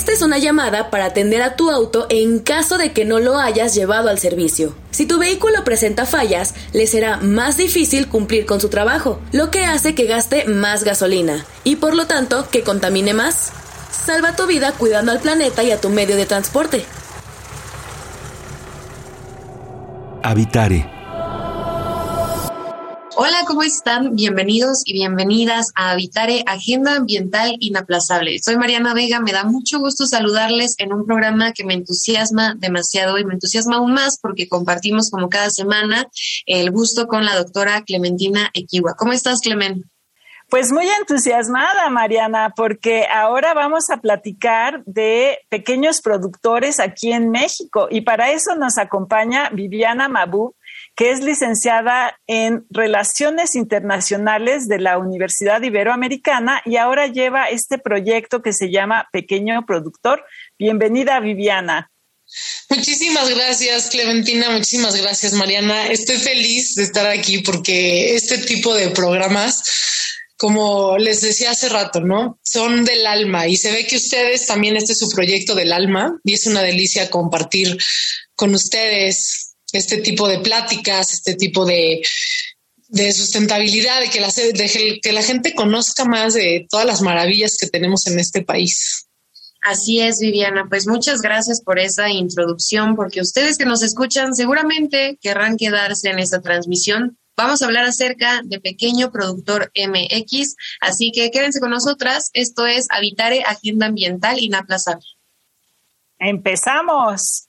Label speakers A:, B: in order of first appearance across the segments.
A: Esta es una llamada para atender a tu auto en caso de que no lo hayas llevado al servicio. Si tu vehículo presenta fallas, le será más difícil cumplir con su trabajo, lo que hace que gaste más gasolina y por lo tanto que contamine más. Salva tu vida cuidando al planeta y a tu medio de transporte.
B: Habitare
C: Hola, ¿cómo están? Bienvenidos y bienvenidas a Habitare Agenda Ambiental Inaplazable. Soy Mariana Vega, me da mucho gusto saludarles en un programa que me entusiasma demasiado y me entusiasma aún más porque compartimos como cada semana el gusto con la doctora Clementina Equiwa. ¿Cómo estás, Clement?
D: Pues muy entusiasmada, Mariana, porque ahora vamos a platicar de pequeños productores aquí en México y para eso nos acompaña Viviana Mabú, que es licenciada en Relaciones Internacionales de la Universidad Iberoamericana y ahora lleva este proyecto que se llama Pequeño Productor. Bienvenida, Viviana.
E: Muchísimas gracias, Clementina. Muchísimas gracias, Mariana. Estoy feliz de estar aquí porque este tipo de programas, como les decía hace rato, ¿no? Son del alma y se ve que ustedes también este es su proyecto del alma y es una delicia compartir con ustedes este tipo de pláticas, este tipo de, sustentabilidad, de que, la, que la gente conozca más de todas las maravillas que tenemos en este país.
C: Así es, Viviana. Pues muchas gracias por esa introducción, porque ustedes que nos escuchan seguramente querrán quedarse en esta transmisión. Vamos a hablar acerca de Pequeño Productor MX, así que quédense con nosotras. Esto es Habitare Agenda Ambiental Inaplazable.
D: Empezamos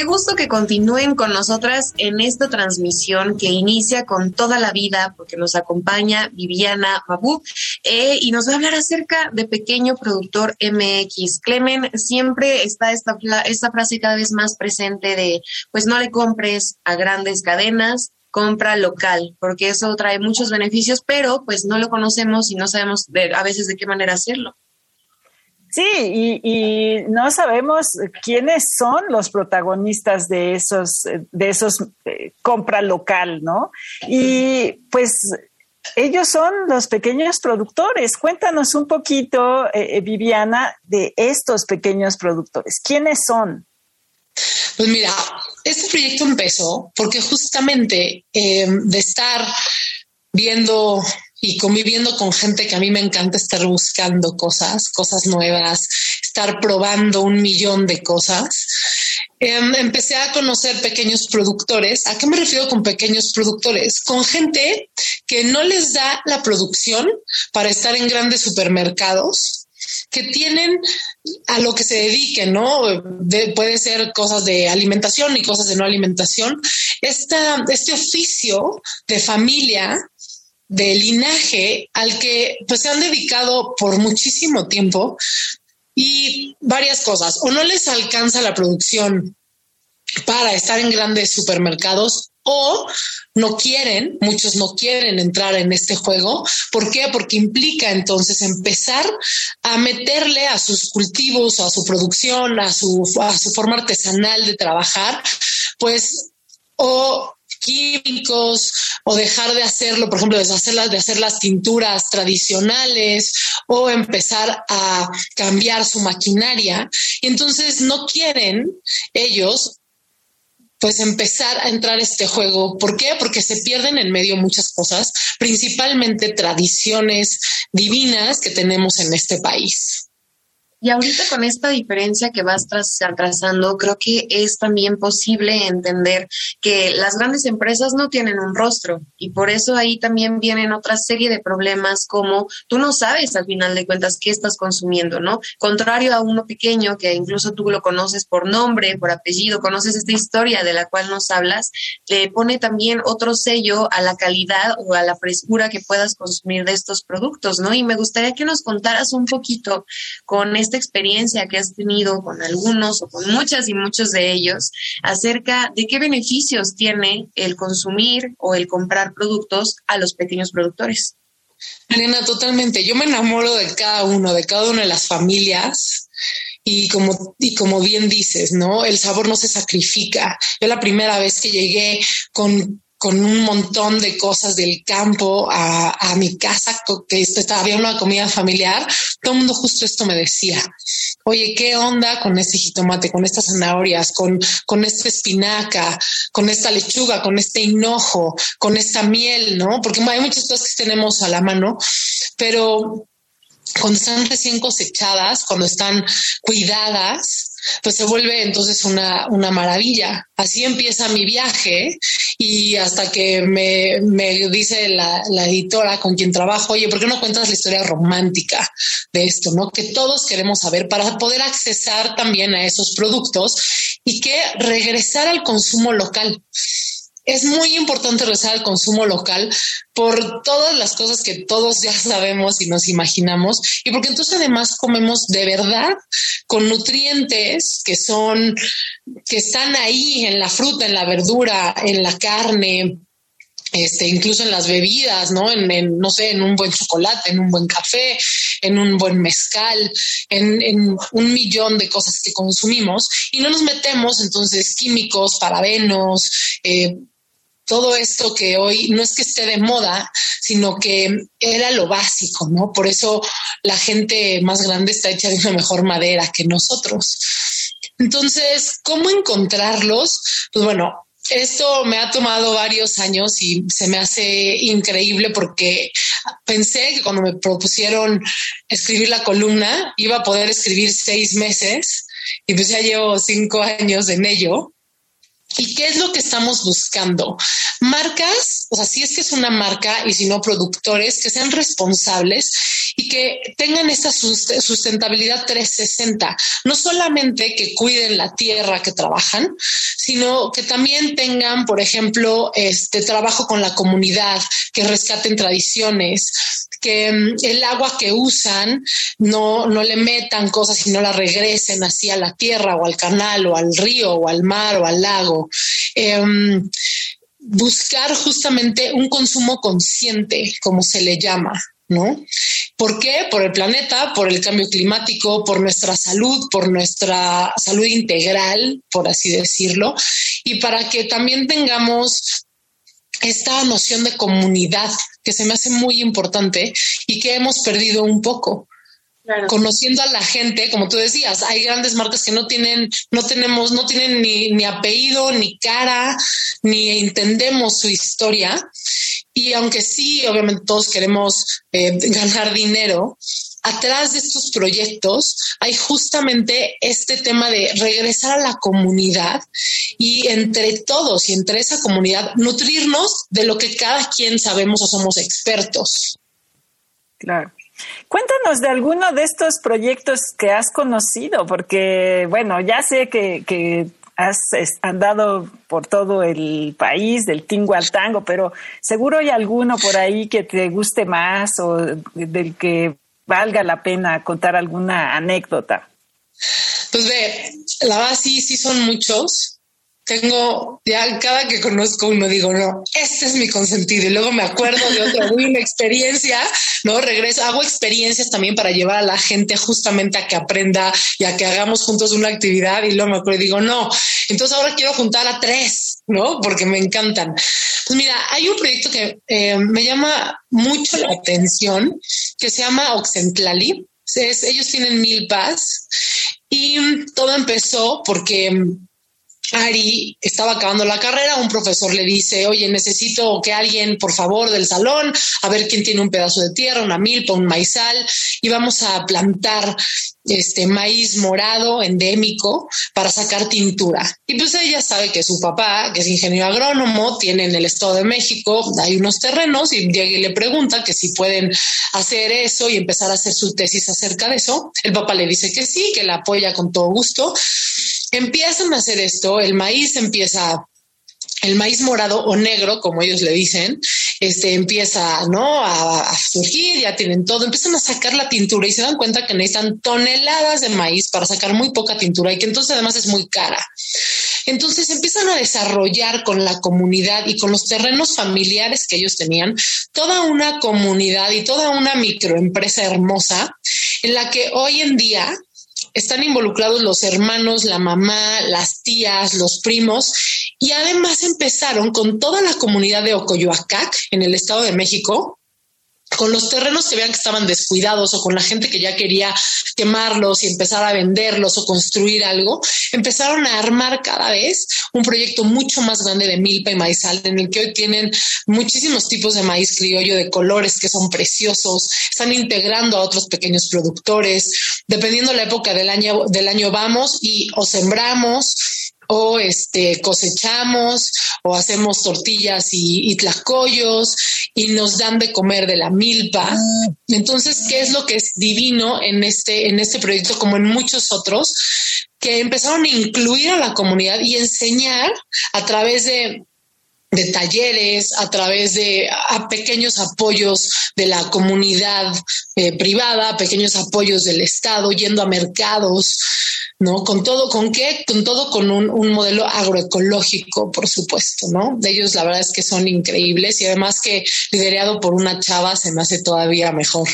C: Qué gusto que continúen con nosotras en esta transmisión que inicia con toda la vida, porque nos acompaña Viviana Babu eh, y nos va a hablar acerca de Pequeño Productor MX. Clemen, siempre está esta, esta frase cada vez más presente de, pues no le compres a grandes cadenas, compra local, porque eso trae muchos beneficios, pero pues no lo conocemos y no sabemos a veces de qué manera hacerlo.
D: Sí, y, no sabemos quiénes son los protagonistas de esos, de esos eh, compra local, ¿no? Y pues ellos son los pequeños productores. Cuéntanos un poquito, eh, eh, Viviana, de estos pequeños productores. ¿Quiénes son?
E: Pues mira, este proyecto empezó porque justamente de estar viendo y conviviendo con gente que a mí me encanta estar buscando cosas, cosas nuevas, estar probando un millón de cosas. Em, empecé a conocer pequeños productores. ¿A qué me refiero con pequeños productores? Con gente que no les da la producción para estar en grandes supermercados, que tienen a lo que se dediquen, ¿no? puede ser cosas de alimentación y cosas de no alimentación. Esta, este oficio de familia de linaje al que pues se han dedicado por muchísimo tiempo y varias cosas. O no les alcanza la producción para estar en grandes supermercados o no quieren, muchos no quieren entrar en este juego. ¿Por qué? Porque implica entonces empezar a meterle a sus cultivos, a su producción, a su, a su forma artesanal de trabajar, pues o químicos o dejar de hacerlo, por ejemplo, de hacer, las, de hacer las tinturas tradicionales o empezar a cambiar su maquinaria. Y entonces no quieren ellos pues empezar a entrar a este juego. ¿Por qué? Porque se pierden en medio muchas cosas, principalmente tradiciones divinas que tenemos en este país.
C: Y ahorita con esta diferencia que vas trazando, creo que es también posible entender que las grandes empresas no tienen un rostro y por eso ahí también vienen otra serie de problemas como tú no sabes al final de cuentas qué estás consumiendo, ¿no? Contrario a uno pequeño que incluso tú lo conoces por nombre, por apellido, conoces esta historia de la cual nos hablas, le pone también otro sello a la calidad o a la frescura que puedas consumir de estos productos, ¿no? Y me gustaría que nos contaras un poquito con esta experiencia que has tenido con algunos o con muchas y muchos de ellos acerca de qué beneficios tiene el consumir o el comprar productos a los pequeños productores.
E: Elena, totalmente. Yo me enamoro de cada uno, de cada una de las familias. Y como, y como bien dices, ¿no? El sabor no se sacrifica. Yo la primera vez que llegué con con un montón de cosas del campo a, mi casa, que había una comida familiar, todo el mundo justo esto me decía. Oye, ¿qué onda con este jitomate, con estas zanahorias, con, con esta espinaca, con esta lechuga, con este hinojo, con esta miel, ¿no? Porque hay muchas cosas que tenemos a la mano, pero cuando están recién cosechadas, cuando están cuidadas, pues se vuelve entonces una, una maravilla. Así empieza mi viaje y hasta que me, me dice la, la, editora con quien trabajo, oye, ¿por qué no cuentas la historia romántica de esto? ¿No? Que todos queremos saber para poder accesar también a esos productos y que regresar al consumo local es muy importante regresar al consumo local por todas las cosas que todos ya sabemos y nos imaginamos y porque entonces además comemos de verdad con nutrientes que son que están ahí en la fruta, en la verdura, en la carne, este, incluso en las bebidas, ¿no? En, no sé, en un buen chocolate, en un buen café, en un buen mezcal, en, en, un millón de cosas que consumimos y no nos metemos entonces químicos, parabenos, eh, todo esto que hoy no es que esté de moda, sino que era lo básico, ¿no? Por eso la gente más grande está hecha de una mejor madera que nosotros. Entonces, ¿cómo encontrarlos? Pues bueno, esto me ha tomado varios años y se me hace increíble porque pensé que cuando me propusieron escribir la columna iba a poder escribir seis meses y pues ya llevo cinco años en ello. ¿Y qué es lo que estamos buscando? Marcas, o sea, si es que es una marca y si no productores que sean responsables y que tengan esta sustentabilidad 360, no solamente que cuiden la tierra que trabajan, sino que también tengan, por ejemplo, este trabajo con la comunidad, que rescaten tradiciones, que mm, el agua que usan no, no le metan cosas y no la regresen así a la tierra o al canal o al río o al mar o al lago. Em, buscar justamente un consumo consciente, como se le llama, ¿no? ¿Por qué? Por el planeta, por el cambio climático, por nuestra salud, por nuestra salud integral, por así decirlo, y para que también tengamos esta noción de comunidad que se me hace muy importante y que hemos perdido un poco. Conociendo a la gente, como tú decías, hay grandes marcas que no tienen, no tenemos, no tienen ni, ni apellido, ni cara, ni entendemos su historia. Y aunque sí, obviamente todos queremos eh, ganar dinero, atrás de estos proyectos hay justamente este tema de regresar a la comunidad y entre todos y entre esa comunidad nutrirnos de lo que cada quien sabemos o somos expertos.
D: Claro. Cuéntanos de alguno de estos proyectos que has conocido, porque, bueno, ya sé que, has andado por todo el país, del tingo al tango, pero seguro hay alguno por ahí que te guste más o del que valga la pena contar alguna anécdota.
E: Pues ve, la verdad sí, sí son muchos tengo, ya cada que conozco uno digo, no, este es mi consentido. Y luego me acuerdo de otra experiencia, ¿no? Regreso, hago experiencias también para llevar a la gente justamente a que aprenda y a que hagamos juntos una actividad. Y luego me acuerdo y digo, no, entonces ahora quiero juntar a tres, ¿no? Porque me encantan. Pues mira, hay un proyecto que eh, me llama mucho la atención que se llama Oxentlali. ellos tienen mil paz y todo empezó porque Ari estaba acabando la carrera, un profesor le dice, oye, necesito que alguien, por favor, del salón, a ver quién tiene un pedazo de tierra, una milpa, un maizal, y vamos a plantar este maíz morado endémico para sacar tintura. Y pues ella sabe que su papá, que es ingeniero agrónomo, tiene en el Estado de México, hay unos terrenos y llega y le pregunta que si pueden hacer eso y empezar a hacer su tesis acerca de eso. El papá le dice que sí, que la apoya con todo gusto. Empiezan a hacer esto, el maíz empieza el maíz morado o negro, como ellos le dicen, este empieza ¿no? A, surgir, ya tienen todo, empiezan a sacar la tintura y se dan cuenta que necesitan toneladas de maíz para sacar muy poca tintura y que entonces además es muy cara. Entonces empiezan a desarrollar con la comunidad y con los terrenos familiares que ellos tenían, toda una comunidad y toda una microempresa hermosa en la que hoy en día están involucrados los hermanos, la mamá, las tías, los primos, y además empezaron con toda la comunidad de Ocoyoacac en el Estado de México con los terrenos que vean que estaban descuidados o con la gente que ya quería quemarlos y empezar a venderlos o construir algo, empezaron a armar cada vez un proyecto mucho más grande de milpa y maizal, en el que hoy tienen muchísimos tipos de maíz criollo de colores que son preciosos, están integrando a otros pequeños productores, dependiendo la época del año, del año vamos y o sembramos o este, cosechamos o hacemos tortillas y, y tlacoyos y nos dan de comer de la milpa. Entonces, ¿qué es lo que es divino en este, en este proyecto como en muchos otros? que empezaron a incluir a la comunidad y enseñar a través de de talleres, a través de a pequeños apoyos de la comunidad eh, privada, pequeños apoyos del Estado, yendo a mercados, ¿no? Con todo, ¿con qué? Con todo con un, un, modelo agroecológico, por supuesto, ¿no? De ellos la verdad es que son increíbles y además que liderado por una chava se me hace todavía mejor.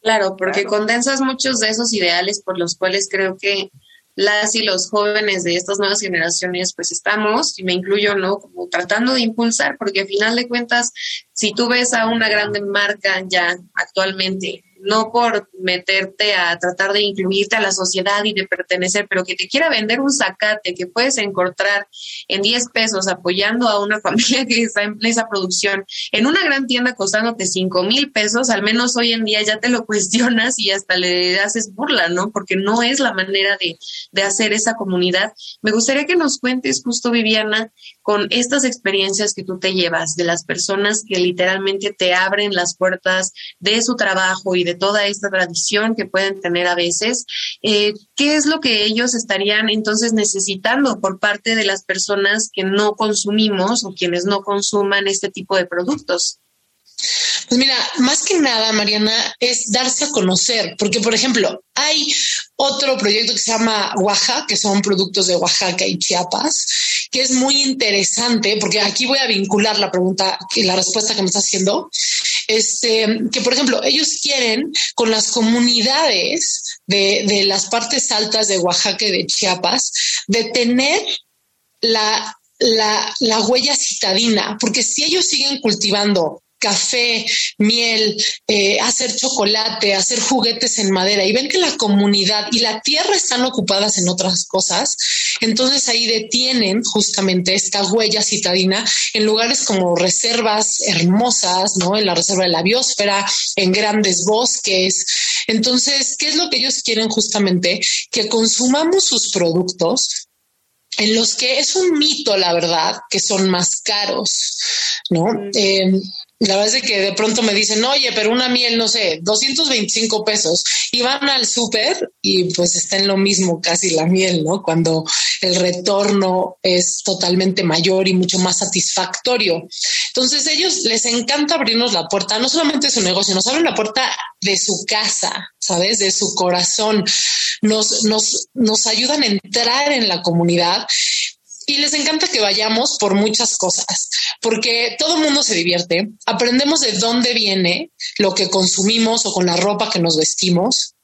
C: Claro, porque condensas muchos de esos ideales por los cuales creo que las y los jóvenes de estas nuevas generaciones, pues estamos, y me incluyo, ¿no? Como tratando de impulsar, porque al final de cuentas, si tú ves a una grande marca ya actualmente no por meterte a tratar de incluirte a la sociedad y de pertenecer, pero que te quiera vender un zacate que puedes encontrar en 10 pesos apoyando a una familia que está en esa producción en una gran tienda costándote 5 mil pesos, al menos hoy en día ya te lo cuestionas y hasta le haces burla, ¿no? Porque no es la manera de, de hacer esa comunidad. Me gustaría que nos cuentes justo, Viviana, con estas experiencias que tú te llevas de las personas que literalmente te abren las puertas de su trabajo y de toda esta tradición que pueden tener a veces, eh, ¿qué es lo que ellos estarían entonces necesitando por parte de las personas que no consumimos o quienes no consuman este tipo de productos?
E: Pues mira, más que nada, Mariana, es darse a conocer, porque por ejemplo, hay otro proyecto que se llama Oaxaca, que son productos de Oaxaca y Chiapas, que es muy interesante, porque aquí voy a vincular la pregunta y la respuesta que me está haciendo, este, que por ejemplo, ellos quieren con las comunidades de, las partes altas de Oaxaca y de Chiapas, detener la, la, la huella citadina, porque si ellos siguen cultivando café, miel, eh, hacer chocolate, hacer juguetes en madera y ven que la comunidad y la tierra están ocupadas en otras cosas, entonces ahí detienen justamente esta huella citadina en lugares como reservas hermosas, ¿no? En la reserva de la biosfera, en grandes bosques. Entonces, ¿qué es lo que ellos quieren justamente? Que consumamos sus productos en los que es un mito, la verdad, que son más caros, ¿no? Eh, la verdad es que de pronto me dicen, oye, pero una miel, no sé, 225 pesos. Y van al súper y pues está en lo mismo casi la miel, ¿no? Cuando el retorno es totalmente mayor y mucho más satisfactorio. Entonces ellos les encanta abrirnos la puerta, no solamente su negocio, nos abren la puerta de su casa, ¿sabes? De su corazón. Nos, nos, nos ayudan a entrar en la comunidad y les encanta que vayamos por muchas cosas, porque todo el mundo se divierte, aprendemos de dónde viene lo que consumimos o con la ropa que nos vestimos,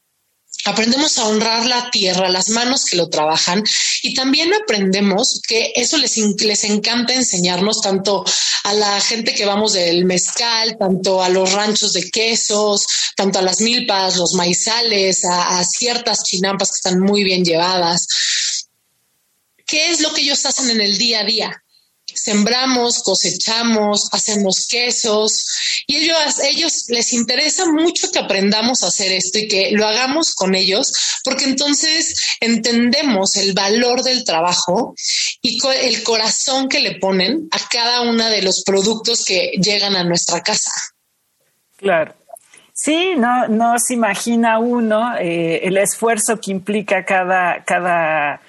E: aprendemos a honrar la tierra, las manos que lo trabajan y también aprendemos que eso les, les encanta enseñarnos tanto a la gente que vamos del mezcal, tanto a los ranchos de quesos, tanto a las milpas, los maizales, a, a ciertas chinampas que están muy bien llevadas ¿qué es lo que ellos hacen en el día a día? sembramos, cosechamos, hacemos quesos y ellos, ellos les interesa mucho que aprendamos a hacer esto y que lo hagamos con ellos, porque entonces entendemos el valor del trabajo y el corazón que le ponen a cada uno de los productos que llegan a nuestra casa.
D: Claro. Sí, no, no se imagina uno eh, el esfuerzo que implica cada, cada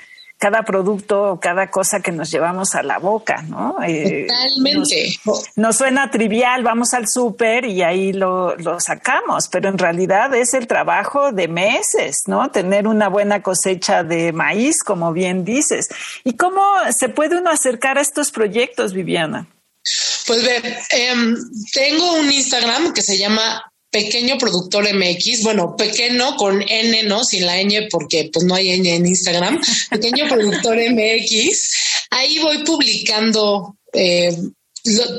D: cada producto, cada cosa que nos llevamos a la boca, ¿no?
E: Eh, Totalmente.
D: Nos, suena trivial, vamos al súper y ahí lo, lo, sacamos, pero en realidad es el trabajo de meses, ¿no? Tener una buena cosecha de maíz, como bien dices. ¿Y cómo se puede uno acercar a estos proyectos, Viviana?
E: Pues ve, em, tengo un Instagram que se llama pequeño productor MX, bueno, pequeño con N, ¿no? Sin la N porque pues no hay N en Instagram, pequeño productor MX. Ahí voy publicando eh,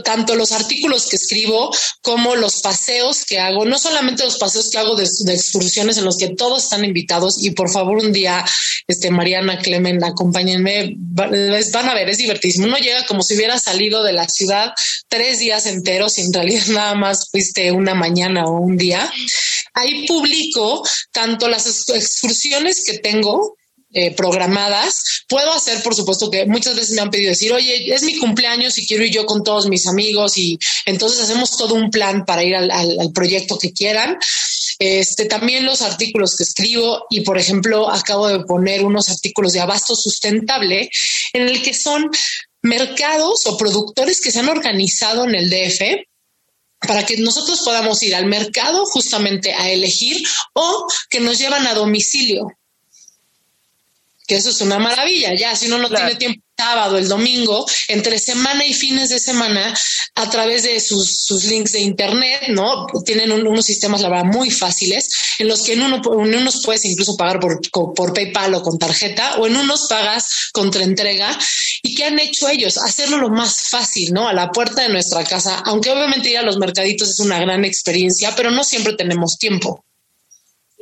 E: tanto los artículos que escribo como los paseos que hago, no solamente los paseos que hago de, excursiones en los que todos están invitados y por favor un día, este Mariana Clemen, acompáñenme, van a ver, es divertísimo. Uno llega como si hubiera salido de la ciudad tres días enteros y en realidad nada más fuiste una mañana o un día. Ahí publico tanto las excursiones que tengo eh, programadas. Puedo hacer, por supuesto, que muchas veces me han pedido decir, oye, es mi cumpleaños y quiero ir yo con todos mis amigos y entonces hacemos todo un plan para ir al, al proyecto que quieran. Este, también los artículos que escribo y, por ejemplo, acabo de poner unos artículos de abasto sustentable en el que son mercados o productores que se han organizado en el DF para que nosotros podamos ir al mercado justamente a elegir o que nos llevan a domicilio que eso es una maravilla. Ya, si uno no tiene tiempo sábado, el domingo, entre semana y fines de semana, a través de sus, links de internet, ¿no? Tienen unos sistemas, la verdad, muy fáciles, en los que en, uno, en unos puedes incluso pagar por, por PayPal o con tarjeta, o en unos pagas contra entrega. ¿Y qué han hecho ellos? Hacerlo lo más fácil, ¿no? A la puerta de nuestra casa, aunque obviamente ir a los mercaditos es una gran experiencia, pero no siempre tenemos tiempo.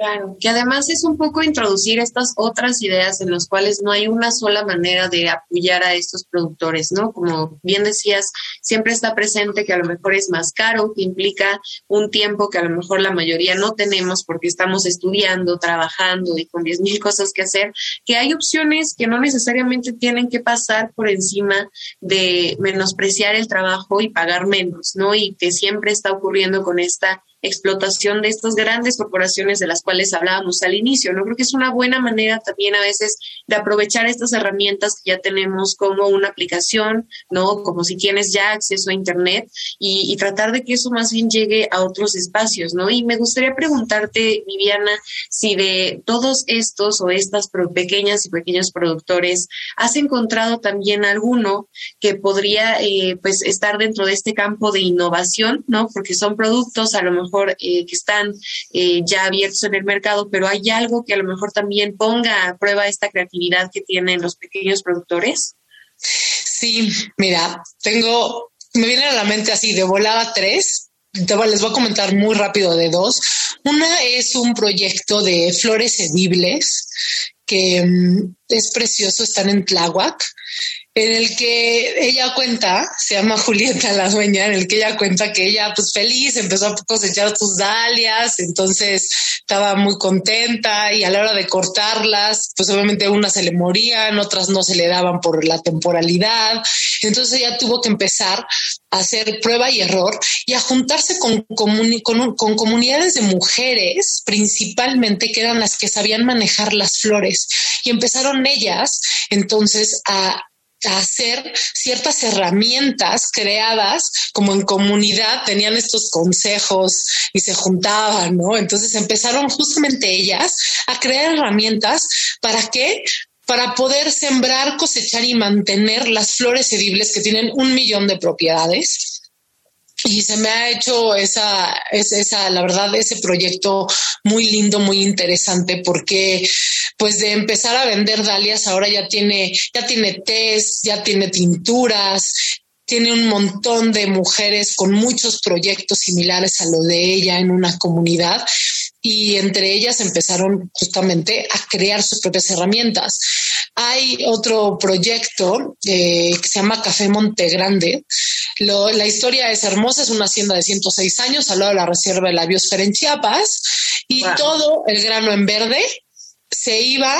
C: Claro, que además es un poco introducir estas otras ideas en las cuales no hay una sola manera de apoyar a estos productores, ¿no? Como bien decías, siempre está presente que a lo mejor es más caro, que implica un tiempo que a lo mejor la mayoría no tenemos porque estamos estudiando, trabajando y con diez mil cosas que hacer, que hay opciones que no necesariamente tienen que pasar por encima de menospreciar el trabajo y pagar menos, ¿no? Y que siempre está ocurriendo con esta explotación de estas grandes corporaciones de las cuales hablábamos al inicio. No creo que es una buena manera también a veces de aprovechar estas herramientas que ya tenemos como una aplicación, ¿no? Como si tienes ya acceso a Internet y, tratar de que eso más bien llegue a otros espacios, ¿no? Y me gustaría preguntarte, Viviana, si de todos estos o estas pequeñas y pequeños productores has encontrado también alguno que podría eh, pues estar dentro de este campo de innovación, ¿no? Porque son productos a lo mejor eh, que están eh, ya abiertos en el mercado, pero hay algo que a lo mejor también ponga a prueba esta creatividad que tienen los pequeños productores?
E: Sí, mira, tengo, me viene a la mente así de volada tres. Les voy a comentar muy rápido de dos. Una es un proyecto de flores edibles que mm, es precioso, están en Tláhuac en el que ella cuenta, se llama Julieta la dueña, en el que ella cuenta que ella pues feliz empezó a cosechar sus dalias, entonces estaba muy contenta y a la hora de cortarlas, pues obviamente unas se le morían, otras no se le daban por la temporalidad, entonces ella tuvo que empezar a hacer prueba y error y a juntarse con, con, con comunidades de mujeres principalmente que eran las que sabían manejar las flores. Y empezaron ellas entonces a hacer ciertas herramientas creadas como en comunidad, tenían estos consejos y se juntaban, ¿no? Entonces empezaron justamente ellas a crear herramientas para que para poder sembrar, cosechar y mantener las flores edibles que tienen un millón de propiedades y se me ha hecho esa, esa, la verdad, ese proyecto muy lindo, muy interesante, porque pues de empezar a vender dalias ahora ya tiene, ya tiene test, ya tiene tinturas, tiene un montón de mujeres con muchos proyectos similares a lo de ella en una comunidad y entre ellas empezaron justamente a crear sus propias herramientas. Hay otro proyecto eh, que se llama Café Monte Grande. la historia es hermosa, es una hacienda de 106 años al lado de la Reserva de la Biosfera en Chiapas y todo el grano en verde se iba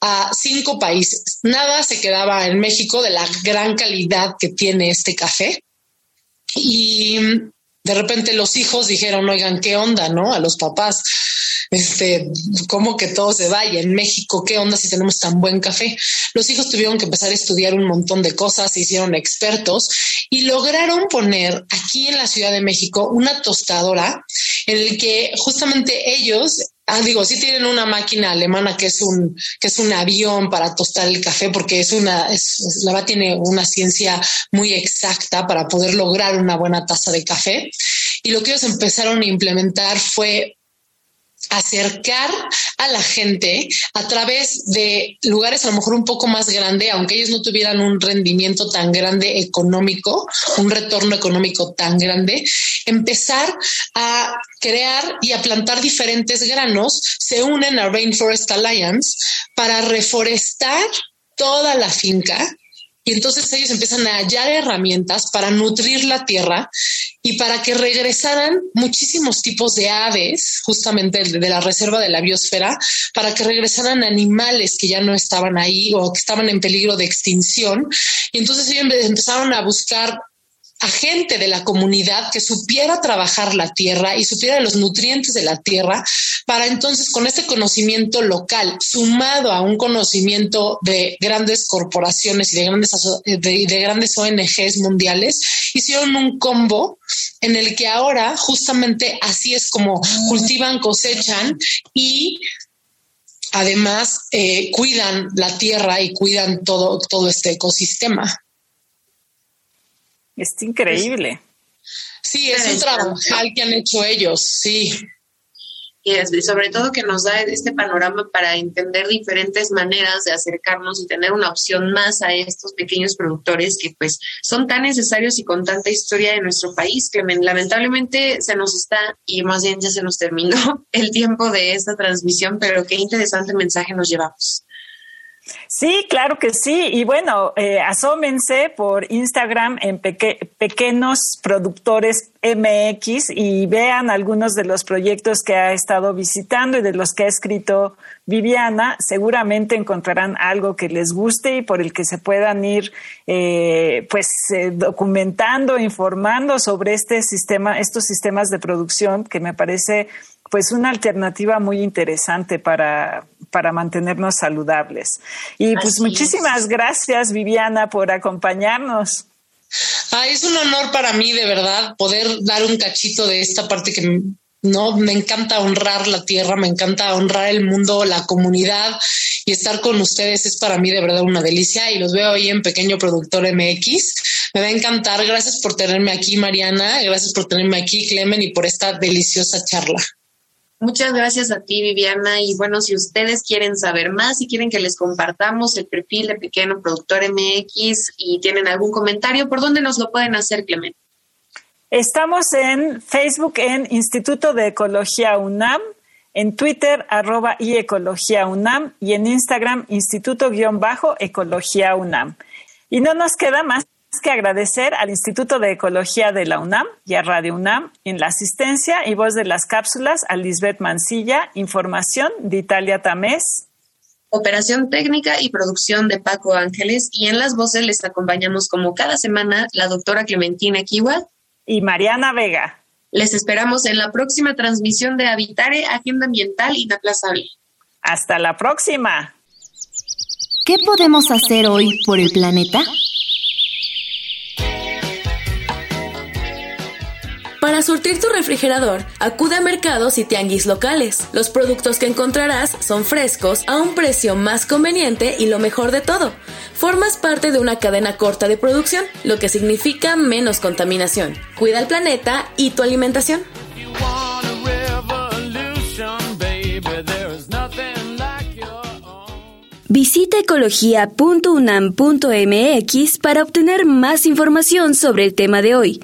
E: a cinco países. Nada se quedaba en México de la gran calidad que tiene este café. Y de repente los hijos dijeron, oigan, ¿qué onda, no? A los papás, este, ¿cómo que todo se vaya? En México, ¿qué onda si tenemos tan buen café? Los hijos tuvieron que empezar a estudiar un montón de cosas, se hicieron expertos y lograron poner aquí en la Ciudad de México una tostadora en el que justamente ellos Ah, digo, sí tienen una máquina alemana que es un, que es un avión para tostar el café, porque es una, es, la verdad tiene una ciencia muy exacta para poder lograr una buena taza de café. Y lo que ellos empezaron a implementar fue acercar a la gente a través de lugares a lo mejor un poco más grande, aunque ellos no tuvieran un rendimiento tan grande económico, un retorno económico tan grande, empezar a crear y a plantar diferentes granos, se unen a Rainforest Alliance para reforestar toda la finca y entonces ellos empiezan a hallar herramientas para nutrir la tierra y para que regresaran muchísimos tipos de aves, justamente de la reserva de la biosfera, para que regresaran animales que ya no estaban ahí o que estaban en peligro de extinción. Y entonces ellos empezaron a buscar a gente de la comunidad que supiera trabajar la tierra y supiera los nutrientes de la tierra para entonces con este conocimiento local sumado a un conocimiento de grandes corporaciones y de grandes, de, grandes ONGs mundiales, hicieron un combo en el que ahora justamente así es como cultivan, cosechan y además eh, cuidan la tierra y cuidan todo, todo este ecosistema.
D: Es increíble.
E: Sí, es un trabajo que han hecho ellos, sí.
C: Y sobre todo que nos da este panorama para entender diferentes maneras de acercarnos y tener una opción más a estos pequeños productores que pues son tan necesarios y con tanta historia de nuestro país que lamentablemente se nos está y más bien ya se nos terminó el tiempo de esta transmisión, pero qué interesante mensaje nos llevamos.
D: Sí, claro que sí. Y bueno, eh, asómense por Instagram en Pequeños Productores MX y vean algunos de los proyectos que ha estado visitando y de los que ha escrito Viviana. Seguramente encontrarán algo que les guste y por el que se puedan ir, eh, pues, eh, documentando, informando sobre este sistema, estos sistemas de producción que me parece pues una alternativa muy interesante para, para mantenernos saludables. Y pues muchísimas gracias, Viviana, por acompañarnos.
E: es un honor para mí, de verdad, poder dar un cachito de esta parte que no me encanta honrar la tierra, me encanta honrar el mundo, la comunidad y estar con ustedes es para mí de verdad una delicia y los veo hoy en Pequeño Productor MX. Me va a encantar. Gracias por tenerme aquí, Mariana. Gracias por tenerme aquí, Clemen, y por esta deliciosa charla.
C: Muchas gracias a ti, Viviana. Y bueno, si ustedes quieren saber más, si quieren que les compartamos el perfil de Pequeño Productor MX y tienen algún comentario, ¿por dónde nos lo pueden hacer, Clemente?
D: Estamos en Facebook en Instituto de Ecología UNAM, en Twitter arroba y Ecología UNAM y en Instagram Instituto-Ecología UNAM. Y no nos queda más que agradecer al Instituto de Ecología de la UNAM y a Radio UNAM en la asistencia y voz de las cápsulas a Lisbeth Mancilla, información de Italia Tamés.
C: Operación técnica y producción de Paco Ángeles y en las voces les acompañamos como cada semana la doctora Clementina Kiwa
D: y Mariana Vega.
C: Les esperamos en la próxima transmisión de Habitare, Agenda Ambiental Inaplazable.
D: Hasta la próxima.
F: ¿Qué podemos hacer hoy por el planeta? Para surtir tu refrigerador, acude a mercados y tianguis locales. Los productos que encontrarás son frescos a un precio más conveniente y lo mejor de todo, formas parte de una cadena corta de producción, lo que significa menos contaminación. Cuida el planeta y tu alimentación. Visita ecología.unam.mx para obtener más información sobre el tema de hoy.